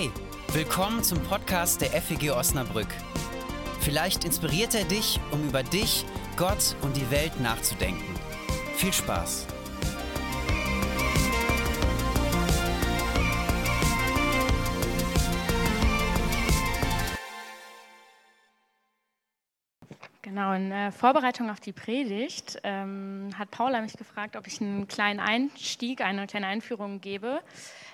Hey, willkommen zum Podcast der FEG Osnabrück. Vielleicht inspiriert er dich, um über dich, Gott und die Welt nachzudenken. Viel Spaß! Genau, in äh, Vorbereitung auf die Predigt ähm, hat Paula mich gefragt, ob ich einen kleinen Einstieg, eine kleine Einführung gebe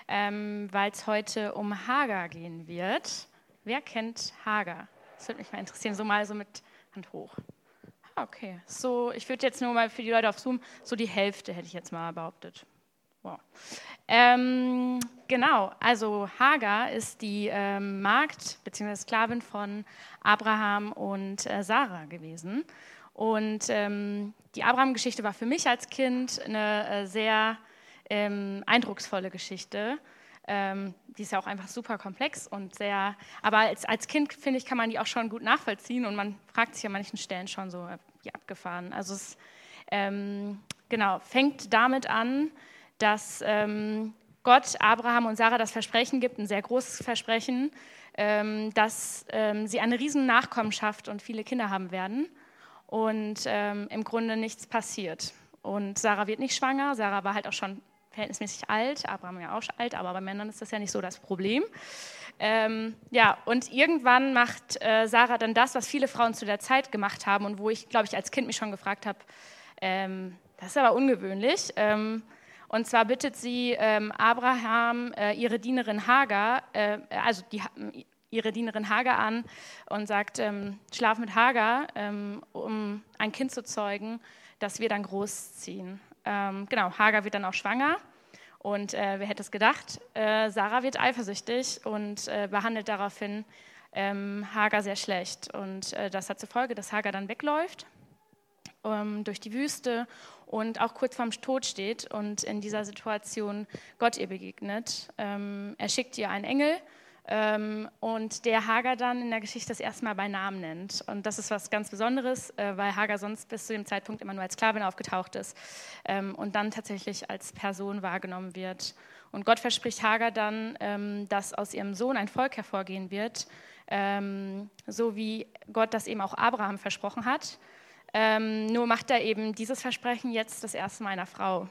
ähm, weil es heute um Hagar gehen wird. Wer kennt Hagar? Das würde mich mal interessieren, so mal so mit Hand hoch. Ah, okay, so, ich würde jetzt nur mal für die Leute auf Zoom, so die Hälfte hätte ich jetzt mal behauptet. Wow. Ähm, genau, also Hagar ist die ähm, Magd bzw. Sklavin von Abraham und äh, Sarah gewesen. Und ähm, die Abraham-Geschichte war für mich als Kind eine äh, sehr ähm, eindrucksvolle Geschichte. Ähm, die ist ja auch einfach super komplex und sehr, aber als, als Kind, finde ich, kann man die auch schon gut nachvollziehen und man fragt sich an manchen Stellen schon so, wie abgefahren. Also es ähm, genau, fängt damit an, dass ähm, Gott Abraham und Sarah das Versprechen gibt, ein sehr großes Versprechen, ähm, dass ähm, sie eine riesen Nachkommenschaft und viele Kinder haben werden und ähm, im Grunde nichts passiert. Und Sarah wird nicht schwanger, Sarah war halt auch schon verhältnismäßig alt, Abraham ja auch alt, aber bei Männern ist das ja nicht so das Problem. Ähm, ja, und irgendwann macht äh, Sarah dann das, was viele Frauen zu der Zeit gemacht haben und wo ich, glaube ich, als Kind mich schon gefragt habe, ähm, das ist aber ungewöhnlich. Ähm, und zwar bittet sie ähm, Abraham, äh, ihre Dienerin Hagar, äh, also die, ihre Dienerin Hagar an und sagt, ähm, schlaf mit Hagar, ähm, um ein Kind zu zeugen, das wir dann großziehen. Ähm, genau, Hagar wird dann auch schwanger. Und äh, wer hätte es gedacht? Äh, Sarah wird eifersüchtig und äh, behandelt daraufhin ähm, Hagar sehr schlecht. Und äh, das hat zur Folge, dass Hagar dann wegläuft ähm, durch die Wüste und auch kurz vorm Tod steht und in dieser Situation Gott ihr begegnet. Ähm, er schickt ihr einen Engel und der Hagar dann in der Geschichte das erste Mal bei Namen nennt. Und das ist was ganz Besonderes, äh, weil Hagar sonst bis zu dem Zeitpunkt immer nur als Sklavin aufgetaucht ist ähm, und dann tatsächlich als Person wahrgenommen wird. Und Gott verspricht Hagar dann, ähm, dass aus ihrem Sohn ein Volk hervorgehen wird, ähm, so wie Gott das eben auch Abraham versprochen hat. Ähm, nur macht er eben dieses Versprechen jetzt das erste Mal einer Frau.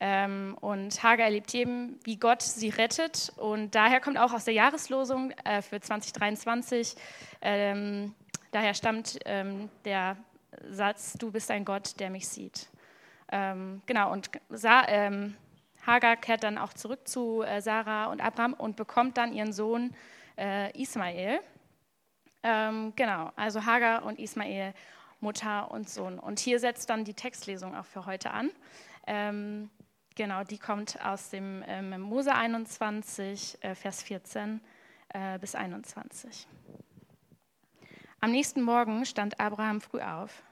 Ähm, und Hagar erlebt eben, wie Gott sie rettet. Und daher kommt auch aus der Jahreslosung äh, für 2023, ähm, daher stammt ähm, der Satz, du bist ein Gott, der mich sieht. Ähm, genau, und Sa ähm, Hagar kehrt dann auch zurück zu äh, Sarah und Abraham und bekommt dann ihren Sohn äh, Ismael. Ähm, genau, also Hagar und Ismael, Mutter und Sohn. Und hier setzt dann die Textlesung auch für heute an. Ähm, Genau, die kommt aus dem ähm, Mose 21, äh, Vers 14 äh, bis 21. Am nächsten Morgen stand Abraham früh auf.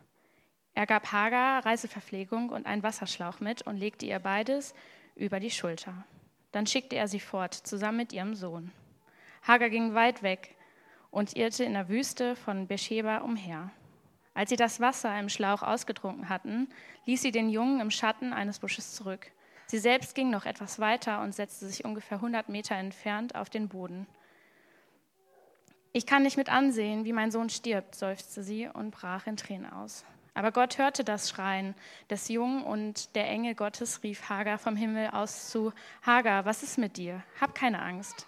Er gab Hagar Reiseverpflegung und einen Wasserschlauch mit und legte ihr beides über die Schulter. Dann schickte er sie fort, zusammen mit ihrem Sohn. Hagar ging weit weg und irrte in der Wüste von Beersheba umher. Als sie das Wasser im Schlauch ausgetrunken hatten, ließ sie den Jungen im Schatten eines Busches zurück. Sie selbst ging noch etwas weiter und setzte sich ungefähr 100 Meter entfernt auf den Boden. Ich kann nicht mit ansehen, wie mein Sohn stirbt, seufzte sie und brach in Tränen aus. Aber Gott hörte das Schreien des Jungen und der Engel Gottes rief Hagar vom Himmel aus zu: Hagar, was ist mit dir? Hab keine Angst.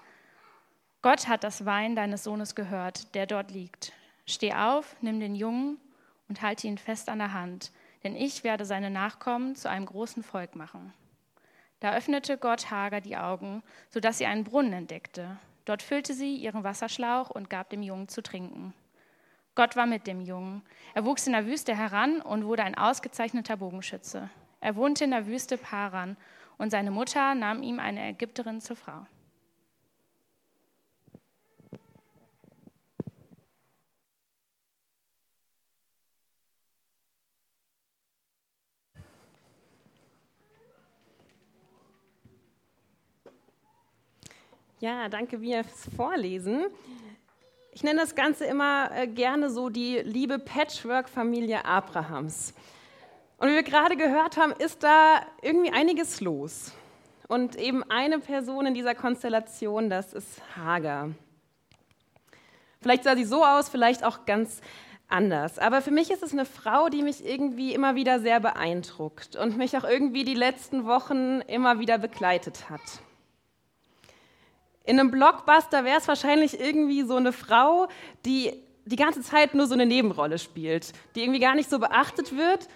Gott hat das Weinen deines Sohnes gehört, der dort liegt. Steh auf, nimm den Jungen und halte ihn fest an der Hand, denn ich werde seine Nachkommen zu einem großen Volk machen. Da öffnete Gott Hagar die Augen, sodass sie einen Brunnen entdeckte. Dort füllte sie ihren Wasserschlauch und gab dem Jungen zu trinken. Gott war mit dem Jungen. Er wuchs in der Wüste heran und wurde ein ausgezeichneter Bogenschütze. Er wohnte in der Wüste Paran und seine Mutter nahm ihm eine Ägypterin zur Frau. Ja, danke wir fürs Vorlesen. Ich nenne das Ganze immer äh, gerne so die liebe Patchwork-Familie Abrahams. Und wie wir gerade gehört haben, ist da irgendwie einiges los. Und eben eine Person in dieser Konstellation, das ist Hagar. Vielleicht sah sie so aus, vielleicht auch ganz anders. Aber für mich ist es eine Frau, die mich irgendwie immer wieder sehr beeindruckt und mich auch irgendwie die letzten Wochen immer wieder begleitet hat. In einem Blockbuster wäre es wahrscheinlich irgendwie so eine Frau, die die ganze Zeit nur so eine Nebenrolle spielt, die irgendwie gar nicht so beachtet wird.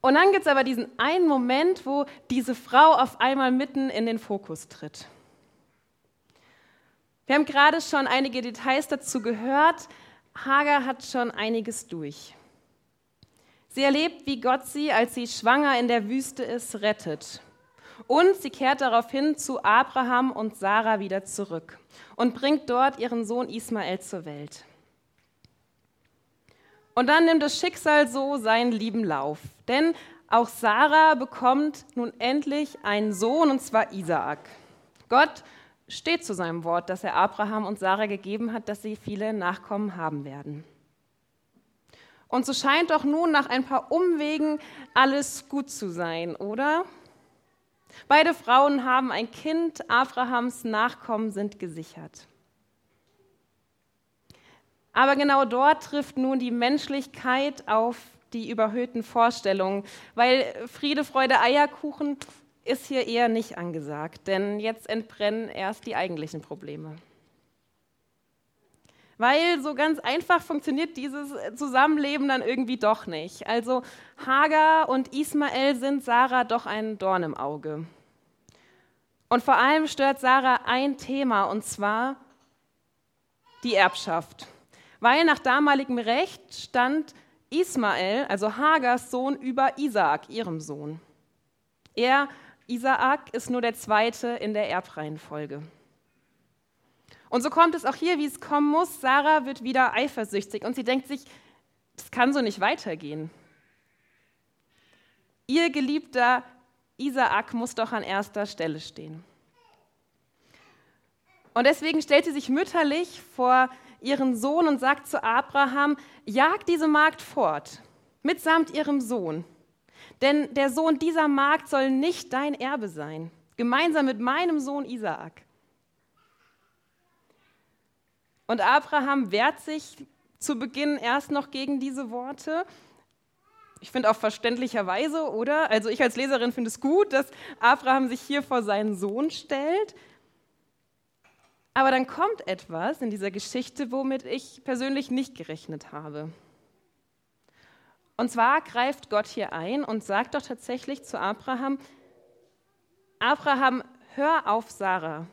Und dann gibt es aber diesen einen Moment, wo diese Frau auf einmal mitten in den Fokus tritt. Wir haben gerade schon einige Details dazu gehört. Hagar hat schon einiges durch. Sie erlebt, wie Gott sie, als sie schwanger in der Wüste ist, rettet. Und sie kehrt daraufhin zu Abraham und Sarah wieder zurück und bringt dort ihren Sohn Ismael zur Welt. Und dann nimmt das Schicksal so seinen lieben Lauf. Denn auch Sarah bekommt nun endlich einen Sohn, und zwar Isaak. Gott steht zu seinem Wort, das er Abraham und Sarah gegeben hat, dass sie viele Nachkommen haben werden. Und so scheint doch nun nach ein paar Umwegen alles gut zu sein, oder? Beide Frauen haben ein Kind, Abrahams Nachkommen sind gesichert. Aber genau dort trifft nun die Menschlichkeit auf die überhöhten Vorstellungen, weil Friede, Freude, Eierkuchen ist hier eher nicht angesagt, denn jetzt entbrennen erst die eigentlichen Probleme. Weil so ganz einfach funktioniert dieses Zusammenleben dann irgendwie doch nicht. Also Hagar und Ismael sind Sarah doch ein Dorn im Auge. Und vor allem stört Sarah ein Thema, und zwar die Erbschaft. Weil nach damaligem Recht stand Ismael, also Hagars Sohn, über Isaak, ihrem Sohn. Er Isaak ist nur der zweite in der Erbreihenfolge. Und so kommt es auch hier, wie es kommen muss. Sarah wird wieder eifersüchtig und sie denkt sich, das kann so nicht weitergehen. Ihr geliebter Isaak muss doch an erster Stelle stehen. Und deswegen stellt sie sich mütterlich vor ihren Sohn und sagt zu Abraham, jag diese Magd fort, mitsamt ihrem Sohn. Denn der Sohn dieser Magd soll nicht dein Erbe sein, gemeinsam mit meinem Sohn Isaak. Und Abraham wehrt sich zu Beginn erst noch gegen diese Worte. Ich finde auch verständlicherweise, oder? Also ich als Leserin finde es gut, dass Abraham sich hier vor seinen Sohn stellt. Aber dann kommt etwas in dieser Geschichte, womit ich persönlich nicht gerechnet habe. Und zwar greift Gott hier ein und sagt doch tatsächlich zu Abraham, Abraham, hör auf Sarah,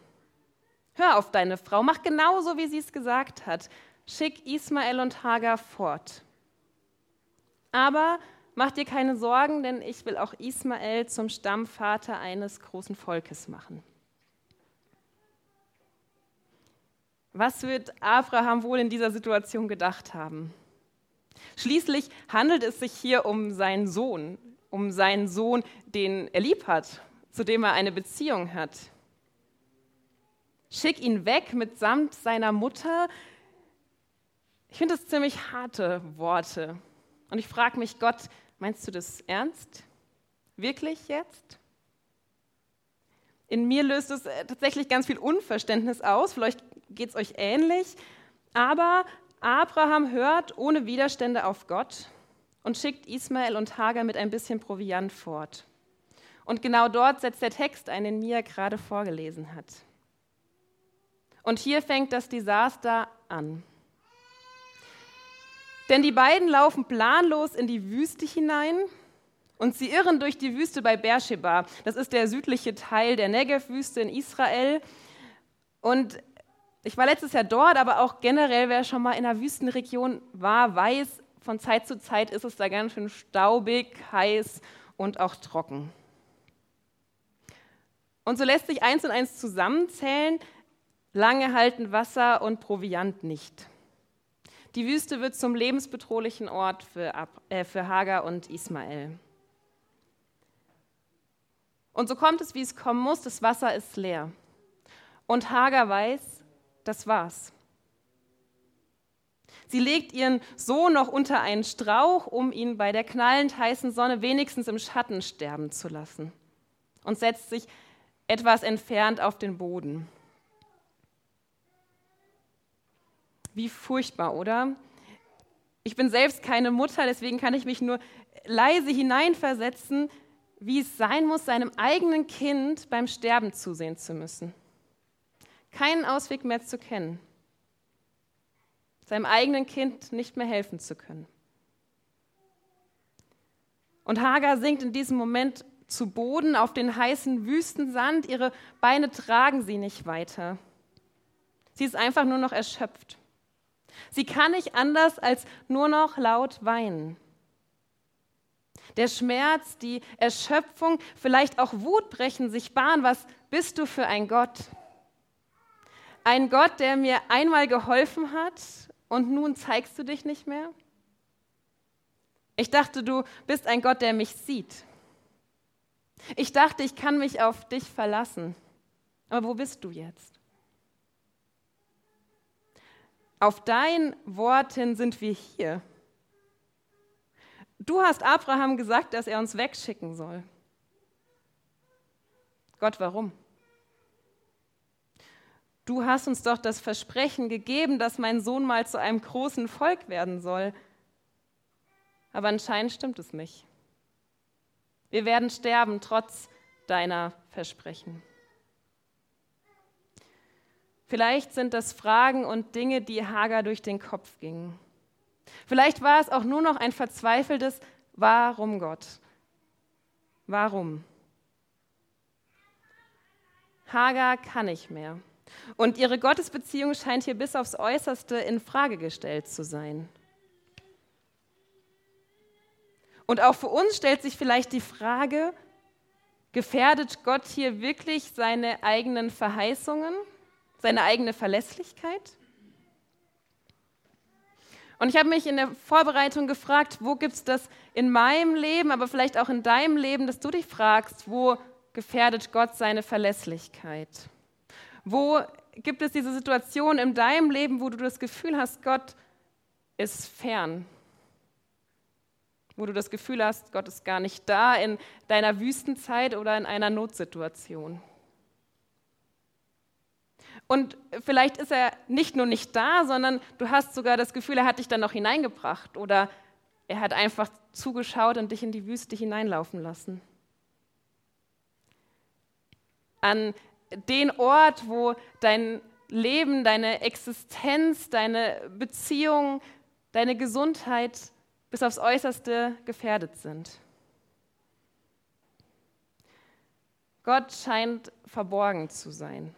hör auf deine Frau, mach genauso, wie sie es gesagt hat, schick Ismael und Hagar fort. Aber mach dir keine Sorgen, denn ich will auch Ismael zum Stammvater eines großen Volkes machen. Was wird Abraham wohl in dieser Situation gedacht haben? Schließlich handelt es sich hier um seinen Sohn, um seinen Sohn, den er lieb hat, zu dem er eine Beziehung hat. Schick ihn weg mitsamt seiner Mutter. Ich finde das ziemlich harte Worte. Und ich frage mich, Gott, meinst du das ernst? Wirklich jetzt? In mir löst es äh, tatsächlich ganz viel Unverständnis aus. Vielleicht geht es euch ähnlich. Aber Abraham hört ohne Widerstände auf Gott und schickt Ismael und Hagar mit ein bisschen Proviant fort. Und genau dort setzt der Text ein, den Mia gerade vorgelesen hat. Und hier fängt das Desaster an. Denn die beiden laufen planlos in die Wüste hinein und sie irren durch die Wüste bei Beersheba. Das ist der südliche Teil der Negev-Wüste in Israel. Und ich war letztes Jahr dort, aber auch generell, wer schon mal in einer Wüstenregion war, weiß, von Zeit zu Zeit ist es da ganz schön staubig, heiß und auch trocken. Und so lässt sich eins und eins zusammenzählen, lange halten Wasser und Proviant nicht. Die Wüste wird zum lebensbedrohlichen Ort für, äh, für Hagar und Ismael. Und so kommt es, wie es kommen muss, das Wasser ist leer. Und Hagar weiß, das war's. Sie legt ihren Sohn noch unter einen Strauch, um ihn bei der knallend heißen Sonne wenigstens im Schatten sterben zu lassen. Und setzt sich etwas entfernt auf den Boden. Wie furchtbar, oder? Ich bin selbst keine Mutter, deswegen kann ich mich nur leise hineinversetzen, wie es sein muss, seinem eigenen Kind beim Sterben zusehen zu müssen. Keinen Ausweg mehr zu kennen. Seinem eigenen Kind nicht mehr helfen zu können. Und Hagar sinkt in diesem Moment zu Boden auf den heißen Wüstensand. Ihre Beine tragen sie nicht weiter. Sie ist einfach nur noch erschöpft. Sie kann nicht anders als nur noch laut weinen. Der Schmerz, die Erschöpfung, vielleicht auch Wut brechen sich Bahn. Was bist du für ein Gott? Ein Gott, der mir einmal geholfen hat und nun zeigst du dich nicht mehr? Ich dachte, du bist ein Gott, der mich sieht. Ich dachte, ich kann mich auf dich verlassen. Aber wo bist du jetzt? Auf dein Wort hin sind wir hier. Du hast Abraham gesagt, dass er uns wegschicken soll. Gott, warum? Du hast uns doch das Versprechen gegeben, dass mein Sohn mal zu einem großen Volk werden soll. Aber anscheinend stimmt es nicht. Wir werden sterben trotz deiner Versprechen. Vielleicht sind das Fragen und Dinge, die Hagar durch den Kopf gingen. Vielleicht war es auch nur noch ein verzweifeltes Warum Gott? Warum? Hagar kann nicht mehr. Und ihre Gottesbeziehung scheint hier bis aufs Äußerste in Frage gestellt zu sein. Und auch für uns stellt sich vielleicht die Frage, gefährdet Gott hier wirklich seine eigenen Verheißungen? Seine eigene Verlässlichkeit. Und ich habe mich in der Vorbereitung gefragt, wo gibt es das in meinem Leben, aber vielleicht auch in deinem Leben, dass du dich fragst, wo gefährdet Gott seine Verlässlichkeit? Wo gibt es diese Situation in deinem Leben, wo du das Gefühl hast, Gott ist fern? Wo du das Gefühl hast, Gott ist gar nicht da in deiner Wüstenzeit oder in einer Notsituation? Und vielleicht ist er nicht nur nicht da, sondern du hast sogar das Gefühl, er hat dich dann noch hineingebracht oder er hat einfach zugeschaut und dich in die Wüste hineinlaufen lassen. An den Ort, wo dein Leben, deine Existenz, deine Beziehung, deine Gesundheit bis aufs äußerste gefährdet sind. Gott scheint verborgen zu sein.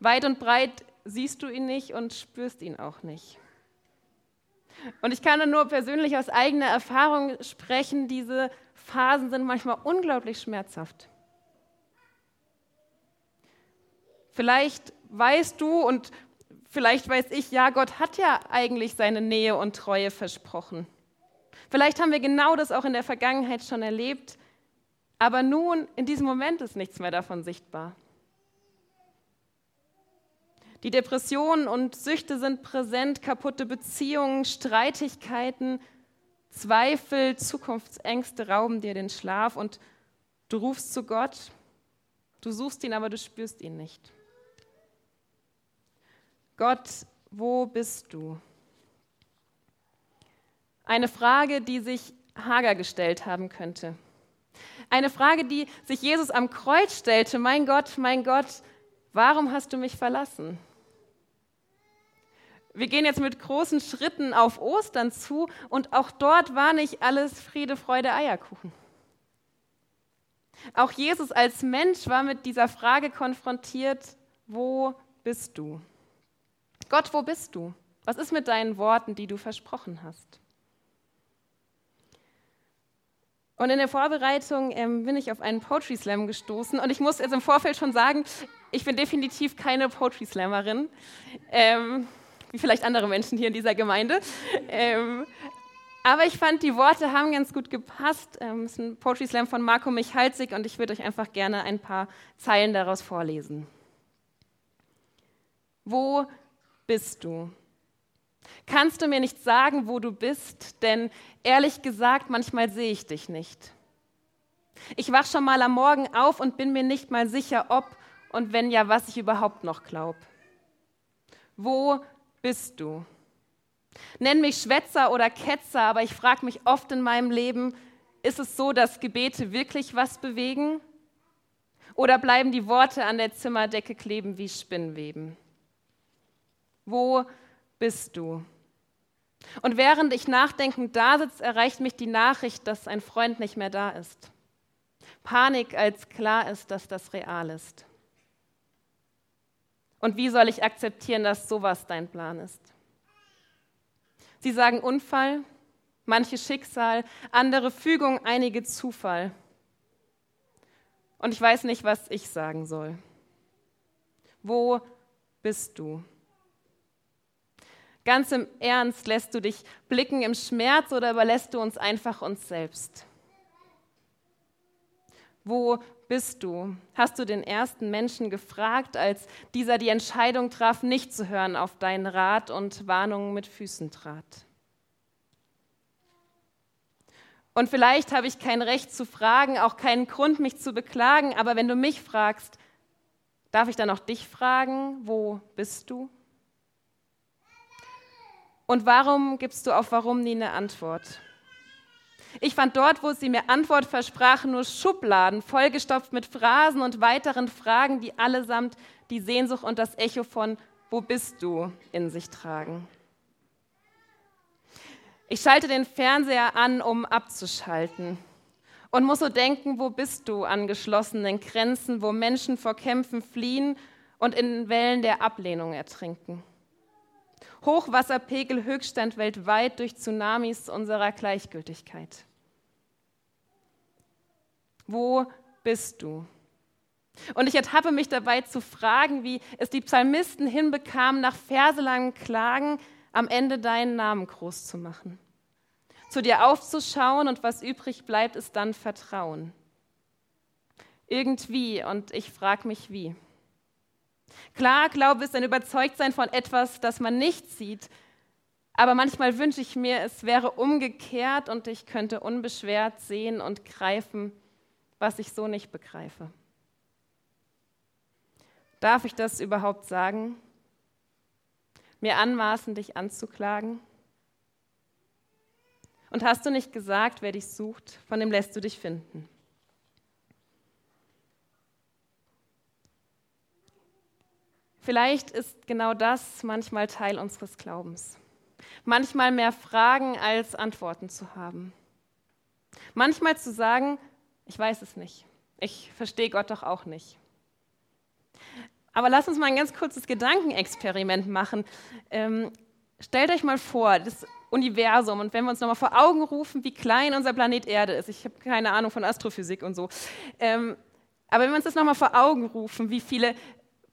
Weit und breit siehst du ihn nicht und spürst ihn auch nicht. Und ich kann nur persönlich aus eigener Erfahrung sprechen, diese Phasen sind manchmal unglaublich schmerzhaft. Vielleicht weißt du und vielleicht weiß ich, ja, Gott hat ja eigentlich seine Nähe und Treue versprochen. Vielleicht haben wir genau das auch in der Vergangenheit schon erlebt, aber nun, in diesem Moment ist nichts mehr davon sichtbar. Die Depressionen und Süchte sind präsent, kaputte Beziehungen, Streitigkeiten, Zweifel, Zukunftsängste rauben dir den Schlaf und du rufst zu Gott, du suchst ihn, aber du spürst ihn nicht. Gott, wo bist du? Eine Frage, die sich Hager gestellt haben könnte. Eine Frage, die sich Jesus am Kreuz stellte. Mein Gott, mein Gott, warum hast du mich verlassen? Wir gehen jetzt mit großen Schritten auf Ostern zu und auch dort war nicht alles Friede, Freude, Eierkuchen. Auch Jesus als Mensch war mit dieser Frage konfrontiert, wo bist du? Gott, wo bist du? Was ist mit deinen Worten, die du versprochen hast? Und in der Vorbereitung ähm, bin ich auf einen Poetry Slam gestoßen und ich muss jetzt im Vorfeld schon sagen, ich bin definitiv keine Poetry Slammerin. Ähm, wie vielleicht andere Menschen hier in dieser Gemeinde. Ähm, aber ich fand, die Worte haben ganz gut gepasst. Ähm, es ist ein Poetry Slam von Marco Michalzig und ich würde euch einfach gerne ein paar Zeilen daraus vorlesen. Wo bist du? Kannst du mir nicht sagen, wo du bist? Denn ehrlich gesagt, manchmal sehe ich dich nicht. Ich wach schon mal am Morgen auf und bin mir nicht mal sicher, ob und wenn ja, was ich überhaupt noch glaub. Wo bist du? Nenn mich Schwätzer oder Ketzer, aber ich frage mich oft in meinem Leben, ist es so, dass Gebete wirklich was bewegen? Oder bleiben die Worte an der Zimmerdecke kleben wie Spinnweben? Wo bist du? Und während ich nachdenkend da sitze, erreicht mich die Nachricht, dass ein Freund nicht mehr da ist. Panik, als klar ist, dass das real ist. Und wie soll ich akzeptieren, dass sowas dein Plan ist? Sie sagen Unfall, manche Schicksal, andere Fügung, einige Zufall. Und ich weiß nicht, was ich sagen soll. Wo bist du? Ganz im Ernst, lässt du dich blicken im Schmerz oder überlässt du uns einfach uns selbst? Wo bist du? Hast du den ersten Menschen gefragt, als dieser die Entscheidung traf, nicht zu hören auf deinen Rat und Warnungen mit Füßen trat? Und vielleicht habe ich kein Recht zu fragen, auch keinen Grund, mich zu beklagen, aber wenn du mich fragst, darf ich dann auch dich fragen, wo bist du? Und warum gibst du auf warum nie eine Antwort? Ich fand dort, wo sie mir Antwort versprachen, nur Schubladen, vollgestopft mit Phrasen und weiteren Fragen, die allesamt die Sehnsucht und das Echo von Wo bist du in sich tragen. Ich schalte den Fernseher an, um abzuschalten und muss so denken, wo bist du an geschlossenen Grenzen, wo Menschen vor Kämpfen fliehen und in Wellen der Ablehnung ertrinken. Hochwasserpegel Höchststand weltweit durch Tsunamis unserer Gleichgültigkeit. Wo bist du? Und ich ertappe mich dabei zu fragen, wie es die Psalmisten hinbekamen, nach verselangen Klagen am Ende deinen Namen groß zu machen. Zu dir aufzuschauen und was übrig bleibt, ist dann Vertrauen. Irgendwie, und ich frage mich wie. Klar, Glaube ist ein Überzeugtsein von etwas, das man nicht sieht. Aber manchmal wünsche ich mir, es wäre umgekehrt und ich könnte unbeschwert sehen und greifen, was ich so nicht begreife. Darf ich das überhaupt sagen? Mir anmaßen, dich anzuklagen? Und hast du nicht gesagt, wer dich sucht, von dem lässt du dich finden? Vielleicht ist genau das manchmal Teil unseres Glaubens. Manchmal mehr Fragen als Antworten zu haben. Manchmal zu sagen, ich weiß es nicht. Ich verstehe Gott doch auch nicht. Aber lass uns mal ein ganz kurzes Gedankenexperiment machen. Ähm, stellt euch mal vor, das Universum und wenn wir uns nochmal vor Augen rufen, wie klein unser Planet Erde ist. Ich habe keine Ahnung von Astrophysik und so. Ähm, aber wenn wir uns das nochmal vor Augen rufen, wie viele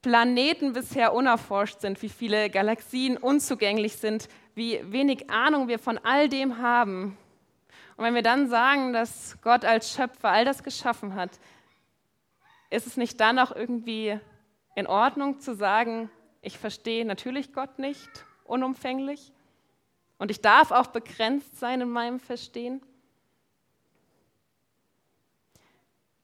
Planeten bisher unerforscht sind, wie viele Galaxien unzugänglich sind, wie wenig Ahnung wir von all dem haben. Und wenn wir dann sagen, dass Gott als Schöpfer all das geschaffen hat, ist es nicht dann auch irgendwie in Ordnung zu sagen, ich verstehe natürlich Gott nicht unumfänglich und ich darf auch begrenzt sein in meinem Verstehen?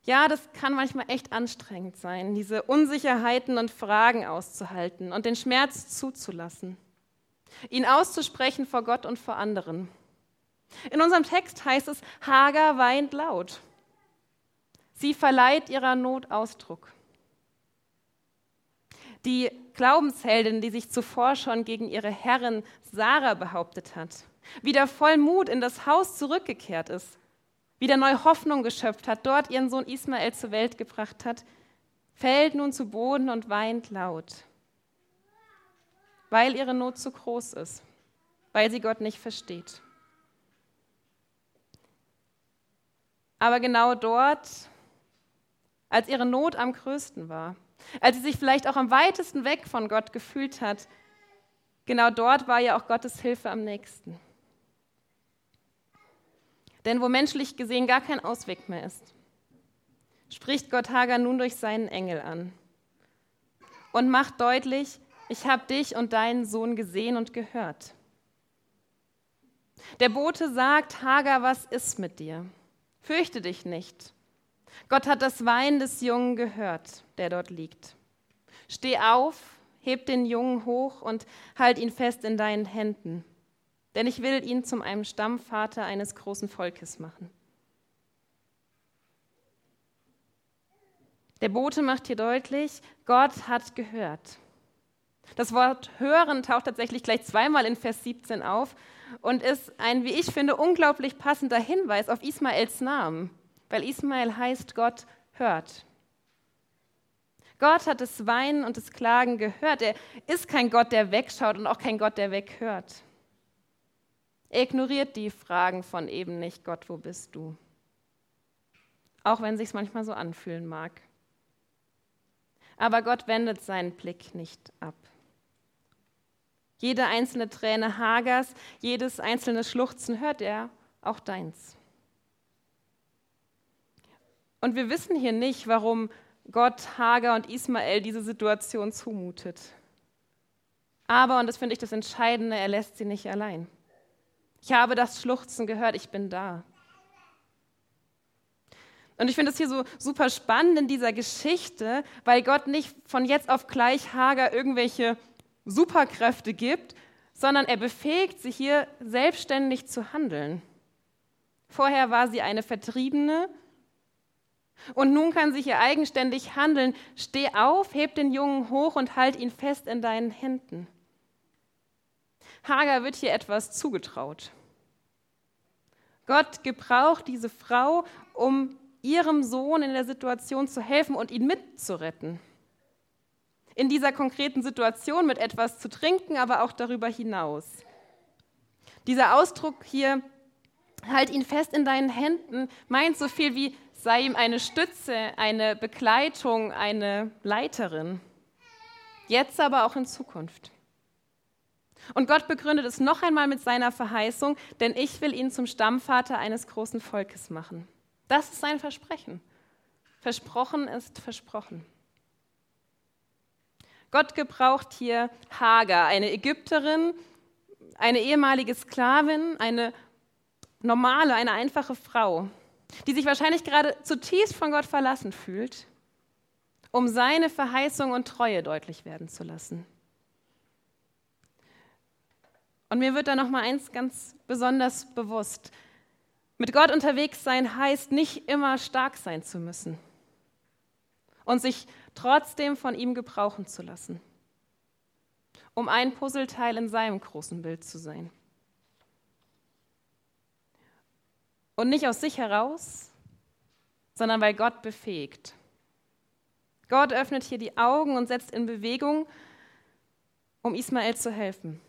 Ja, das kann manchmal echt anstrengend sein, diese Unsicherheiten und Fragen auszuhalten und den Schmerz zuzulassen, ihn auszusprechen vor Gott und vor anderen. In unserem Text heißt es, Hagar weint laut. Sie verleiht ihrer Not Ausdruck. Die Glaubensheldin, die sich zuvor schon gegen ihre Herrin Sarah behauptet hat, wieder voll Mut in das Haus zurückgekehrt ist, wieder neue Hoffnung geschöpft hat, dort ihren Sohn Ismael zur Welt gebracht hat, fällt nun zu Boden und weint laut, weil ihre Not zu groß ist, weil sie Gott nicht versteht. Aber genau dort, als ihre Not am größten war, als sie sich vielleicht auch am weitesten weg von Gott gefühlt hat, genau dort war ja auch Gottes Hilfe am nächsten. Denn wo menschlich gesehen gar kein Ausweg mehr ist, spricht Gott Hagar nun durch seinen Engel an und macht deutlich, ich habe dich und deinen Sohn gesehen und gehört. Der Bote sagt, Hagar, was ist mit dir? Fürchte dich nicht. Gott hat das Weinen des Jungen gehört, der dort liegt. Steh auf, heb den Jungen hoch und halt ihn fest in deinen Händen, denn ich will ihn zum einem Stammvater eines großen Volkes machen. Der Bote macht hier deutlich, Gott hat gehört. Das Wort hören taucht tatsächlich gleich zweimal in Vers 17 auf und ist ein, wie ich finde, unglaublich passender Hinweis auf Ismaels Namen, weil Ismael heißt Gott hört. Gott hat das Weinen und das Klagen gehört. Er ist kein Gott, der wegschaut und auch kein Gott, der weghört. Er ignoriert die Fragen von eben nicht, Gott, wo bist du? Auch wenn sich manchmal so anfühlen mag. Aber Gott wendet seinen Blick nicht ab. Jede einzelne Träne Hagers, jedes einzelne Schluchzen hört er, auch deins. Und wir wissen hier nicht, warum Gott Hagar und Ismael diese Situation zumutet. Aber, und das finde ich das Entscheidende, er lässt sie nicht allein. Ich habe das Schluchzen gehört, ich bin da. Und ich finde es hier so super spannend in dieser Geschichte, weil Gott nicht von jetzt auf gleich Hagar irgendwelche Superkräfte gibt, sondern er befähigt sie hier selbstständig zu handeln. Vorher war sie eine Vertriebene und nun kann sie hier eigenständig handeln. Steh auf, heb den Jungen hoch und halt ihn fest in deinen Händen. Hagar wird hier etwas zugetraut. Gott gebraucht diese Frau, um ihrem Sohn in der Situation zu helfen und ihn mitzuretten. In dieser konkreten Situation mit etwas zu trinken, aber auch darüber hinaus. Dieser Ausdruck hier, halt ihn fest in deinen Händen, meint so viel wie, sei ihm eine Stütze, eine Begleitung, eine Leiterin. Jetzt aber auch in Zukunft. Und Gott begründet es noch einmal mit seiner Verheißung, denn ich will ihn zum Stammvater eines großen Volkes machen. Das ist sein Versprechen. Versprochen ist versprochen. Gott gebraucht hier Hagar, eine Ägypterin, eine ehemalige Sklavin, eine normale, eine einfache Frau, die sich wahrscheinlich gerade zutiefst von Gott verlassen fühlt, um seine Verheißung und Treue deutlich werden zu lassen. Und mir wird da noch mal eins ganz besonders bewusst. Mit Gott unterwegs sein heißt nicht immer stark sein zu müssen und sich trotzdem von ihm gebrauchen zu lassen, um ein Puzzleteil in seinem großen Bild zu sein. Und nicht aus sich heraus, sondern weil Gott befähigt. Gott öffnet hier die Augen und setzt in Bewegung, um Ismael zu helfen.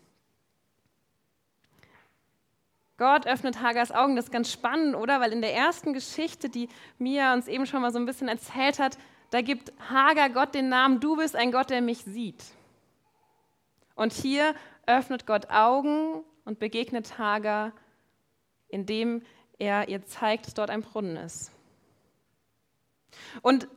Gott öffnet Hagars Augen, das ist ganz spannend, oder? Weil in der ersten Geschichte, die Mia uns eben schon mal so ein bisschen erzählt hat, da gibt Hagar Gott den Namen, du bist ein Gott, der mich sieht. Und hier öffnet Gott Augen und begegnet Hagar, indem er ihr zeigt, dass dort ein Brunnen ist. Und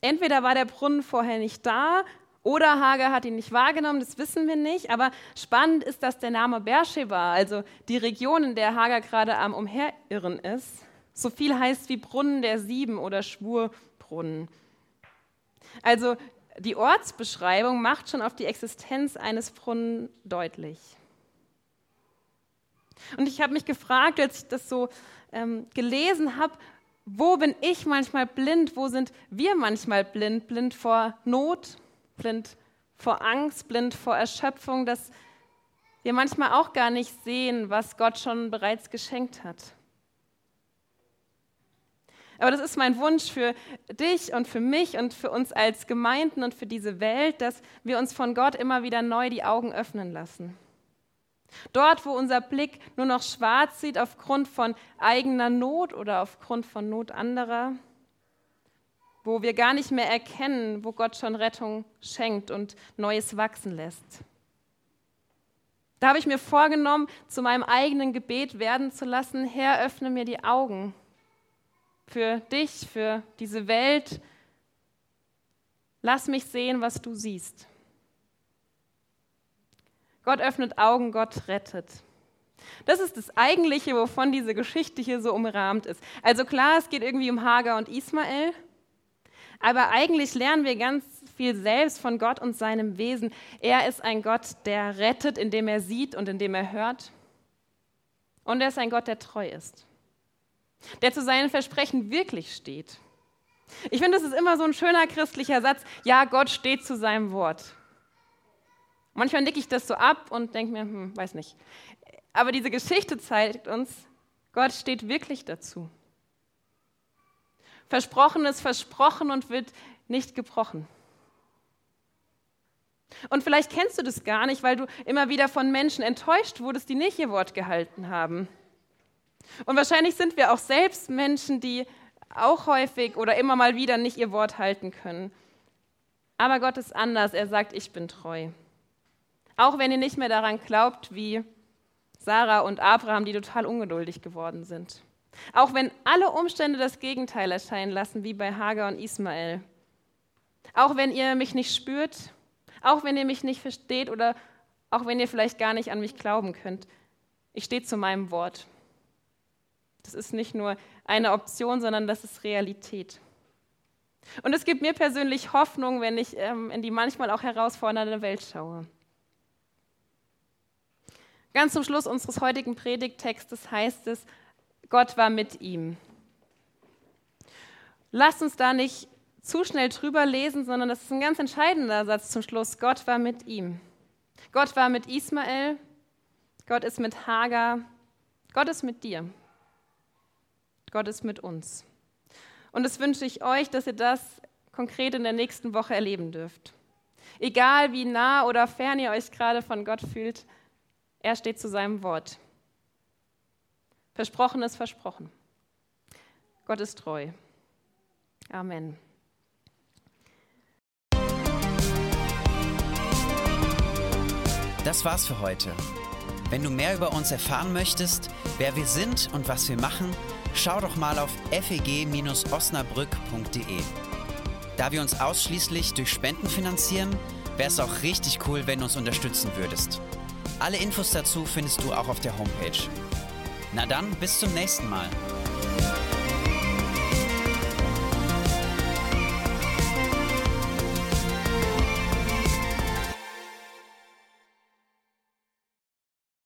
entweder war der Brunnen vorher nicht da oder Hagar hat ihn nicht wahrgenommen, das wissen wir nicht. Aber spannend ist, dass der Name Beersheba, also die Region, in der Hagar gerade am Umherirren ist, so viel heißt wie Brunnen der Sieben oder Schwurbrunnen. Also die Ortsbeschreibung macht schon auf die Existenz eines Brunnen deutlich. Und ich habe mich gefragt, als ich das so ähm, gelesen habe, wo bin ich manchmal blind, wo sind wir manchmal blind, blind vor Not, blind vor Angst, blind vor Erschöpfung, dass wir manchmal auch gar nicht sehen, was Gott schon bereits geschenkt hat. Aber das ist mein Wunsch für dich und für mich und für uns als Gemeinden und für diese Welt, dass wir uns von Gott immer wieder neu die Augen öffnen lassen. Dort, wo unser Blick nur noch schwarz sieht aufgrund von eigener Not oder aufgrund von Not anderer, wo wir gar nicht mehr erkennen, wo Gott schon Rettung schenkt und Neues wachsen lässt. Da habe ich mir vorgenommen, zu meinem eigenen Gebet werden zu lassen, Herr, öffne mir die Augen für dich, für diese Welt. Lass mich sehen, was du siehst. Gott öffnet Augen, Gott rettet. Das ist das Eigentliche, wovon diese Geschichte hier so umrahmt ist. Also klar, es geht irgendwie um Hagar und Ismael, aber eigentlich lernen wir ganz viel selbst von Gott und seinem Wesen. Er ist ein Gott, der rettet, indem er sieht und indem er hört. Und er ist ein Gott, der treu ist, der zu seinen Versprechen wirklich steht. Ich finde, das ist immer so ein schöner christlicher Satz. Ja, Gott steht zu seinem Wort. Manchmal nicke ich das so ab und denke mir, hm, weiß nicht. Aber diese Geschichte zeigt uns, Gott steht wirklich dazu. Versprochen ist versprochen und wird nicht gebrochen. Und vielleicht kennst du das gar nicht, weil du immer wieder von Menschen enttäuscht wurdest, die nicht ihr Wort gehalten haben. Und wahrscheinlich sind wir auch selbst Menschen, die auch häufig oder immer mal wieder nicht ihr Wort halten können. Aber Gott ist anders. Er sagt, ich bin treu. Auch wenn ihr nicht mehr daran glaubt, wie Sarah und Abraham, die total ungeduldig geworden sind. Auch wenn alle Umstände das Gegenteil erscheinen lassen, wie bei Hagar und Ismael. Auch wenn ihr mich nicht spürt, auch wenn ihr mich nicht versteht oder auch wenn ihr vielleicht gar nicht an mich glauben könnt. Ich stehe zu meinem Wort. Das ist nicht nur eine Option, sondern das ist Realität. Und es gibt mir persönlich Hoffnung, wenn ich ähm, in die manchmal auch herausfordernde Welt schaue. Ganz zum Schluss unseres heutigen Predigttextes heißt es, Gott war mit ihm. Lasst uns da nicht zu schnell drüber lesen, sondern das ist ein ganz entscheidender Satz zum Schluss. Gott war mit ihm. Gott war mit Ismael. Gott ist mit Hagar. Gott ist mit dir. Gott ist mit uns. Und das wünsche ich euch, dass ihr das konkret in der nächsten Woche erleben dürft. Egal wie nah oder fern ihr euch gerade von Gott fühlt, er steht zu seinem Wort. Versprochen ist versprochen. Gott ist treu. Amen. Das war's für heute. Wenn du mehr über uns erfahren möchtest, wer wir sind und was wir machen, schau doch mal auf feg-osnabrück.de. Da wir uns ausschließlich durch Spenden finanzieren, wäre es auch richtig cool, wenn du uns unterstützen würdest. Alle Infos dazu findest du auch auf der Homepage. Na dann, bis zum nächsten Mal.